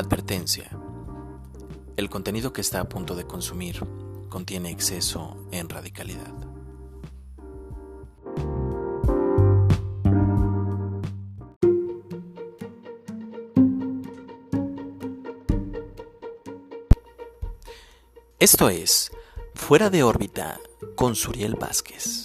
Advertencia. El contenido que está a punto de consumir contiene exceso en radicalidad. Esto es Fuera de órbita con Suriel Vázquez.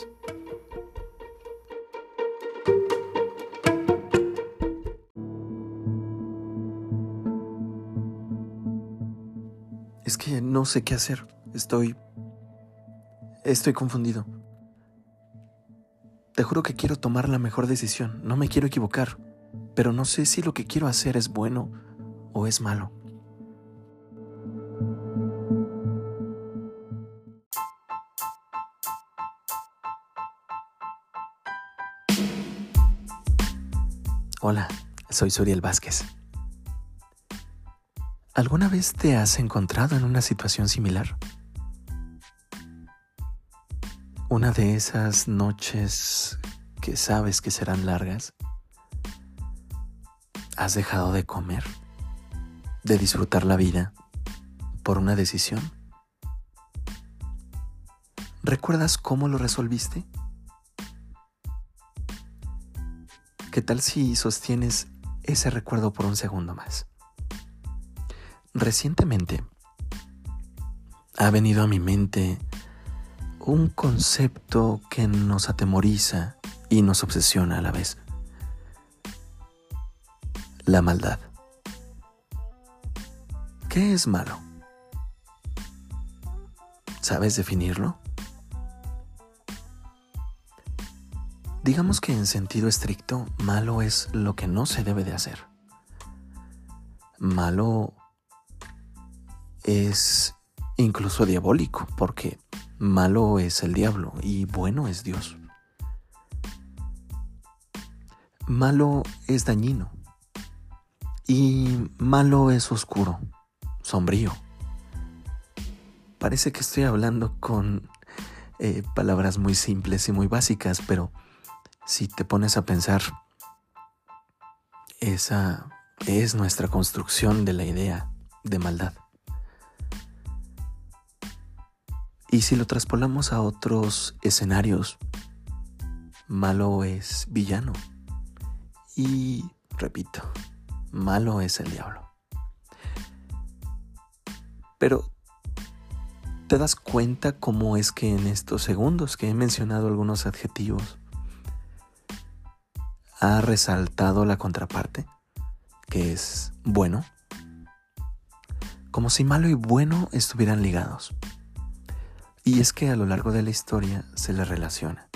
Es que no sé qué hacer. Estoy... Estoy confundido. Te juro que quiero tomar la mejor decisión. No me quiero equivocar. Pero no sé si lo que quiero hacer es bueno o es malo. Hola, soy Suriel Vázquez. ¿Alguna vez te has encontrado en una situación similar? Una de esas noches que sabes que serán largas. ¿Has dejado de comer? ¿De disfrutar la vida por una decisión? ¿Recuerdas cómo lo resolviste? ¿Qué tal si sostienes ese recuerdo por un segundo más? Recientemente ha venido a mi mente un concepto que nos atemoriza y nos obsesiona a la vez. La maldad. ¿Qué es malo? ¿Sabes definirlo? Digamos que en sentido estricto, malo es lo que no se debe de hacer. Malo es incluso diabólico, porque malo es el diablo y bueno es Dios. Malo es dañino y malo es oscuro, sombrío. Parece que estoy hablando con eh, palabras muy simples y muy básicas, pero si te pones a pensar, esa es nuestra construcción de la idea de maldad. Y si lo traspolamos a otros escenarios, malo es villano. Y, repito, malo es el diablo. Pero, ¿te das cuenta cómo es que en estos segundos que he mencionado algunos adjetivos, ha resaltado la contraparte, que es bueno? Como si malo y bueno estuvieran ligados. Y es que a lo largo de la historia se le relaciona.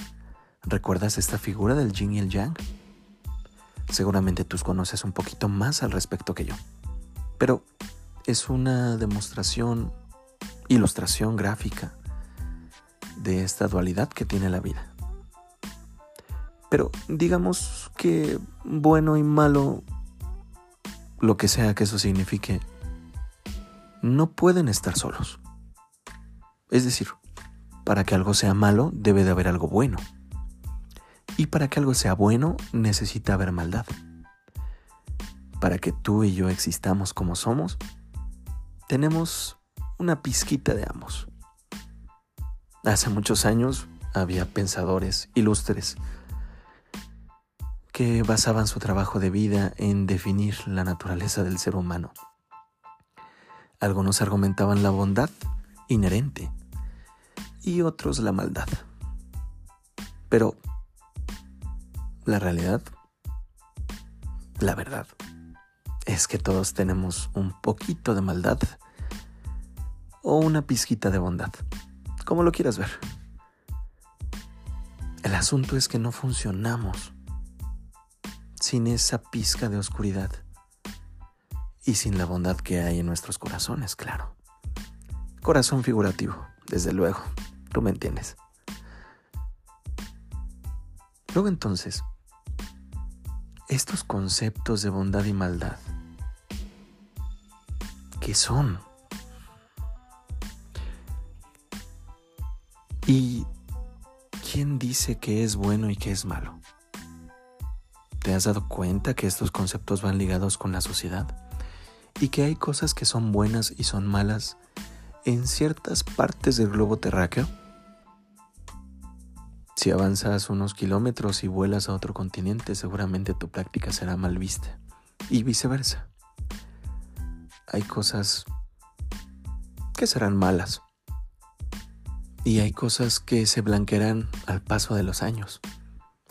¿Recuerdas esta figura del yin y el yang? Seguramente tú conoces un poquito más al respecto que yo. Pero es una demostración, ilustración gráfica de esta dualidad que tiene la vida. Pero digamos que bueno y malo, lo que sea que eso signifique, no pueden estar solos. Es decir, para que algo sea malo debe de haber algo bueno. Y para que algo sea bueno necesita haber maldad. Para que tú y yo existamos como somos, tenemos una pizquita de ambos. Hace muchos años había pensadores ilustres que basaban su trabajo de vida en definir la naturaleza del ser humano. Algunos argumentaban la bondad inherente y otros la maldad. Pero la realidad, la verdad, es que todos tenemos un poquito de maldad o una pizquita de bondad, como lo quieras ver. El asunto es que no funcionamos sin esa pizca de oscuridad y sin la bondad que hay en nuestros corazones, claro. Corazón figurativo, desde luego. Tú me entiendes. Luego entonces, estos conceptos de bondad y maldad, ¿qué son? ¿Y quién dice que es bueno y que es malo? ¿Te has dado cuenta que estos conceptos van ligados con la sociedad? y que hay cosas que son buenas y son malas en ciertas partes del globo terráqueo? Si avanzas unos kilómetros y vuelas a otro continente, seguramente tu práctica será mal vista. Y viceversa. Hay cosas que serán malas. Y hay cosas que se blanquearán al paso de los años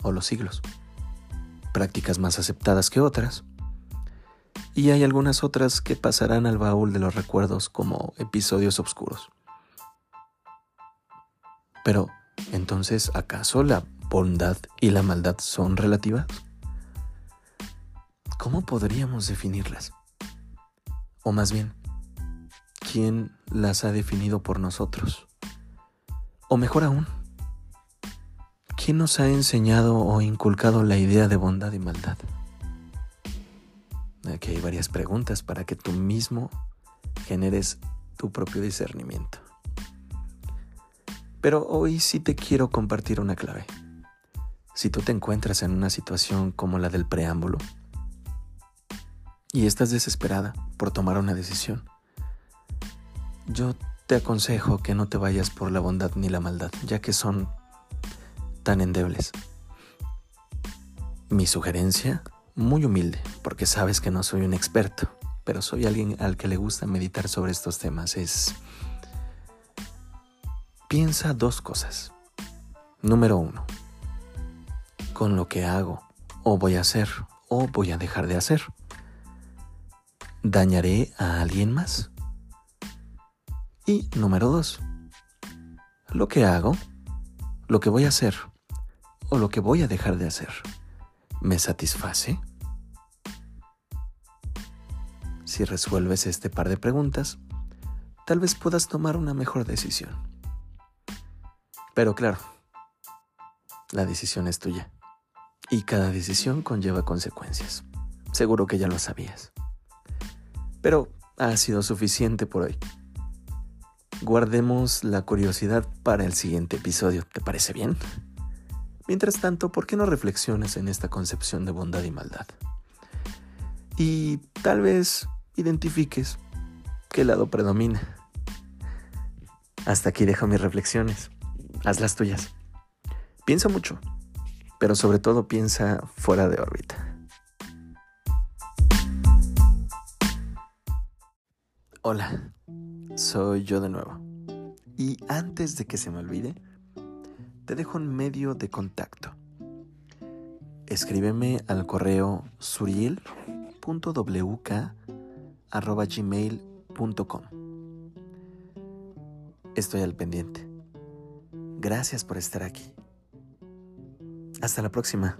o los siglos. Prácticas más aceptadas que otras. Y hay algunas otras que pasarán al baúl de los recuerdos como episodios oscuros. Pero, entonces, ¿acaso la bondad y la maldad son relativas? ¿Cómo podríamos definirlas? O más bien, ¿quién las ha definido por nosotros? O mejor aún, ¿quién nos ha enseñado o inculcado la idea de bondad y maldad? Aquí hay varias preguntas para que tú mismo generes tu propio discernimiento. Pero hoy sí te quiero compartir una clave. Si tú te encuentras en una situación como la del preámbulo y estás desesperada por tomar una decisión, yo te aconsejo que no te vayas por la bondad ni la maldad, ya que son tan endebles. Mi sugerencia, muy humilde, porque sabes que no soy un experto, pero soy alguien al que le gusta meditar sobre estos temas, es Piensa dos cosas. Número uno, con lo que hago o voy a hacer o voy a dejar de hacer. ¿Dañaré a alguien más? Y número dos, lo que hago, lo que voy a hacer o lo que voy a dejar de hacer, ¿me satisface? Si resuelves este par de preguntas, tal vez puedas tomar una mejor decisión. Pero claro, la decisión es tuya. Y cada decisión conlleva consecuencias. Seguro que ya lo sabías. Pero ha sido suficiente por hoy. Guardemos la curiosidad para el siguiente episodio. ¿Te parece bien? Mientras tanto, ¿por qué no reflexionas en esta concepción de bondad y maldad? Y tal vez identifiques qué lado predomina. Hasta aquí dejo mis reflexiones haz las tuyas. Piensa mucho, pero sobre todo piensa fuera de órbita. Hola, soy yo de nuevo. Y antes de que se me olvide, te dejo un medio de contacto. Escríbeme al correo suriel.wk.gmail.com. Estoy al pendiente. Gracias por estar aquí. Hasta la próxima.